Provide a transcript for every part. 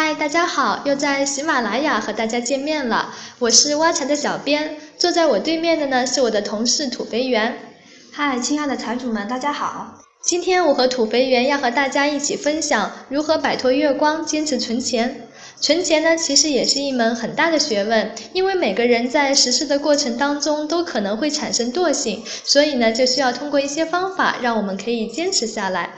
嗨，大家好，又在喜马拉雅和大家见面了。我是挖财的小编，坐在我对面的呢是我的同事土肥圆。嗨，亲爱的财主们，大家好。今天我和土肥圆要和大家一起分享如何摆脱月光，坚持存钱。存钱呢，其实也是一门很大的学问，因为每个人在实施的过程当中都可能会产生惰性，所以呢，就需要通过一些方法，让我们可以坚持下来。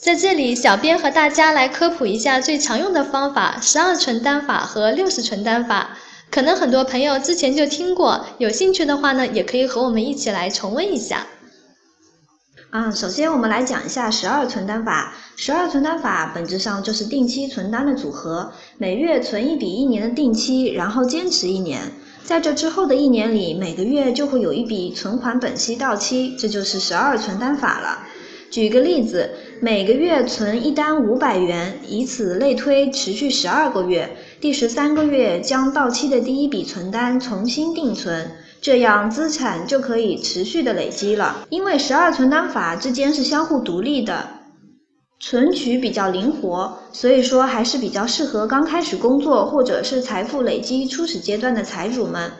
在这里，小编和大家来科普一下最常用的方法——十二存单法和六十存单法。可能很多朋友之前就听过，有兴趣的话呢，也可以和我们一起来重温一下。啊，首先我们来讲一下十二存单法。十二存单法本质上就是定期存单的组合，每月存一笔一年的定期，然后坚持一年，在这之后的一年里，每个月就会有一笔存款本息到期，这就是十二存单法了。举个例子，每个月存一单五百元，以此类推，持续十二个月，第十三个月将到期的第一笔存单重新定存，这样资产就可以持续的累积了。因为十二存单法之间是相互独立的，存取比较灵活，所以说还是比较适合刚开始工作或者是财富累积初始阶段的财主们。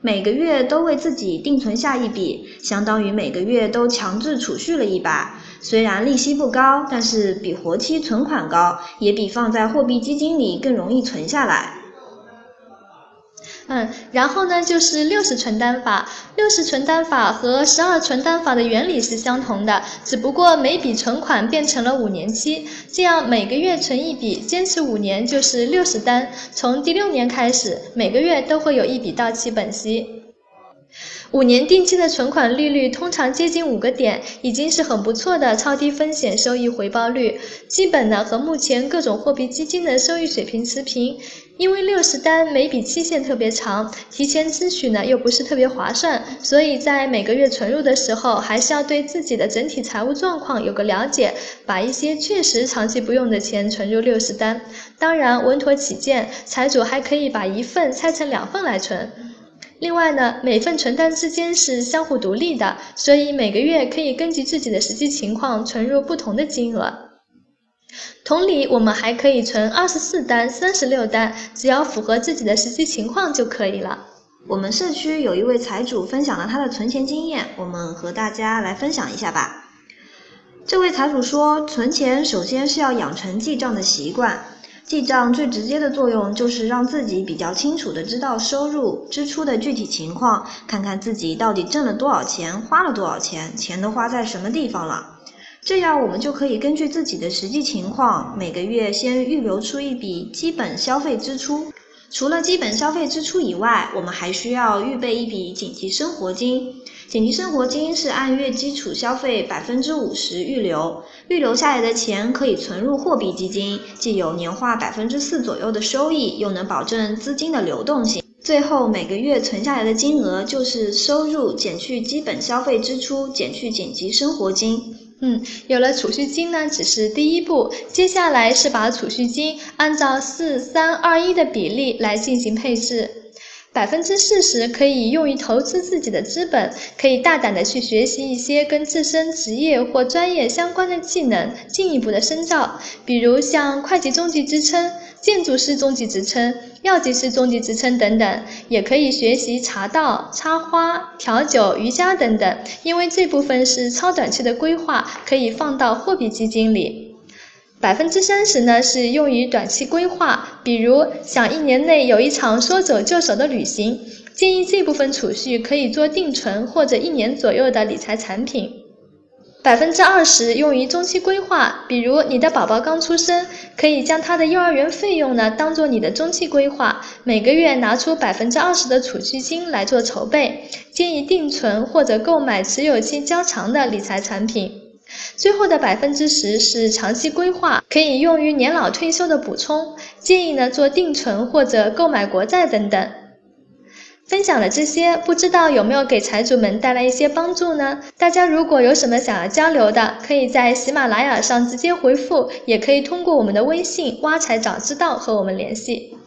每个月都为自己定存下一笔，相当于每个月都强制储蓄了一把。虽然利息不高，但是比活期存款高，也比放在货币基金里更容易存下来。嗯，然后呢，就是六十存单法。六十存单法和十二存单法的原理是相同的，只不过每笔存款变成了五年期，这样每个月存一笔，坚持五年就是六十单。从第六年开始，每个月都会有一笔到期本息。五年定期的存款利率通常接近五个点，已经是很不错的超低风险收益回报率，基本呢和目前各种货币基金的收益水平持平。因为六十单每笔期限特别长，提前支取呢又不是特别划算，所以在每个月存入的时候，还是要对自己的整体财务状况有个了解，把一些确实长期不用的钱存入六十单。当然，稳妥起见，财主还可以把一份拆成两份来存。另外呢，每份存单之间是相互独立的，所以每个月可以根据自己的实际情况存入不同的金额。同理，我们还可以存二十四单、三十六单，只要符合自己的实际情况就可以了。我们社区有一位财主分享了他的存钱经验，我们和大家来分享一下吧。这位财主说，存钱首先是要养成记账的习惯。记账最直接的作用就是让自己比较清楚的知道收入、支出的具体情况，看看自己到底挣了多少钱，花了多少钱，钱都花在什么地方了。这样我们就可以根据自己的实际情况，每个月先预留出一笔基本消费支出。除了基本消费支出以外，我们还需要预备一笔紧急生活金。紧急生活金是按月基础消费百分之五十预留，预留下来的钱可以存入货币基金，既有年化百分之四左右的收益，又能保证资金的流动性。最后每个月存下来的金额就是收入减去基本消费支出减去紧急生活金。嗯，有了储蓄金呢，只是第一步，接下来是把储蓄金按照四三二一的比例来进行配置。百分之四十可以用于投资自己的资本，可以大胆的去学习一些跟自身职业或专业相关的技能，进一步的深造，比如像会计中级职称、建筑师中级职称、药剂师中级职称等等，也可以学习茶道、插花、调酒、瑜伽等等，因为这部分是超短期的规划，可以放到货币基金里。百分之三十呢是用于短期规划，比如想一年内有一场说走就走的旅行，建议这部分储蓄可以做定存或者一年左右的理财产品。百分之二十用于中期规划，比如你的宝宝刚出生，可以将他的幼儿园费用呢当做你的中期规划，每个月拿出百分之二十的储蓄金来做筹备，建议定存或者购买持有期较长的理财产品。最后的百分之十是长期规划，可以用于年老退休的补充，建议呢做定存或者购买国债等等。分享了这些，不知道有没有给财主们带来一些帮助呢？大家如果有什么想要交流的，可以在喜马拉雅上直接回复，也可以通过我们的微信“挖财早知道”和我们联系。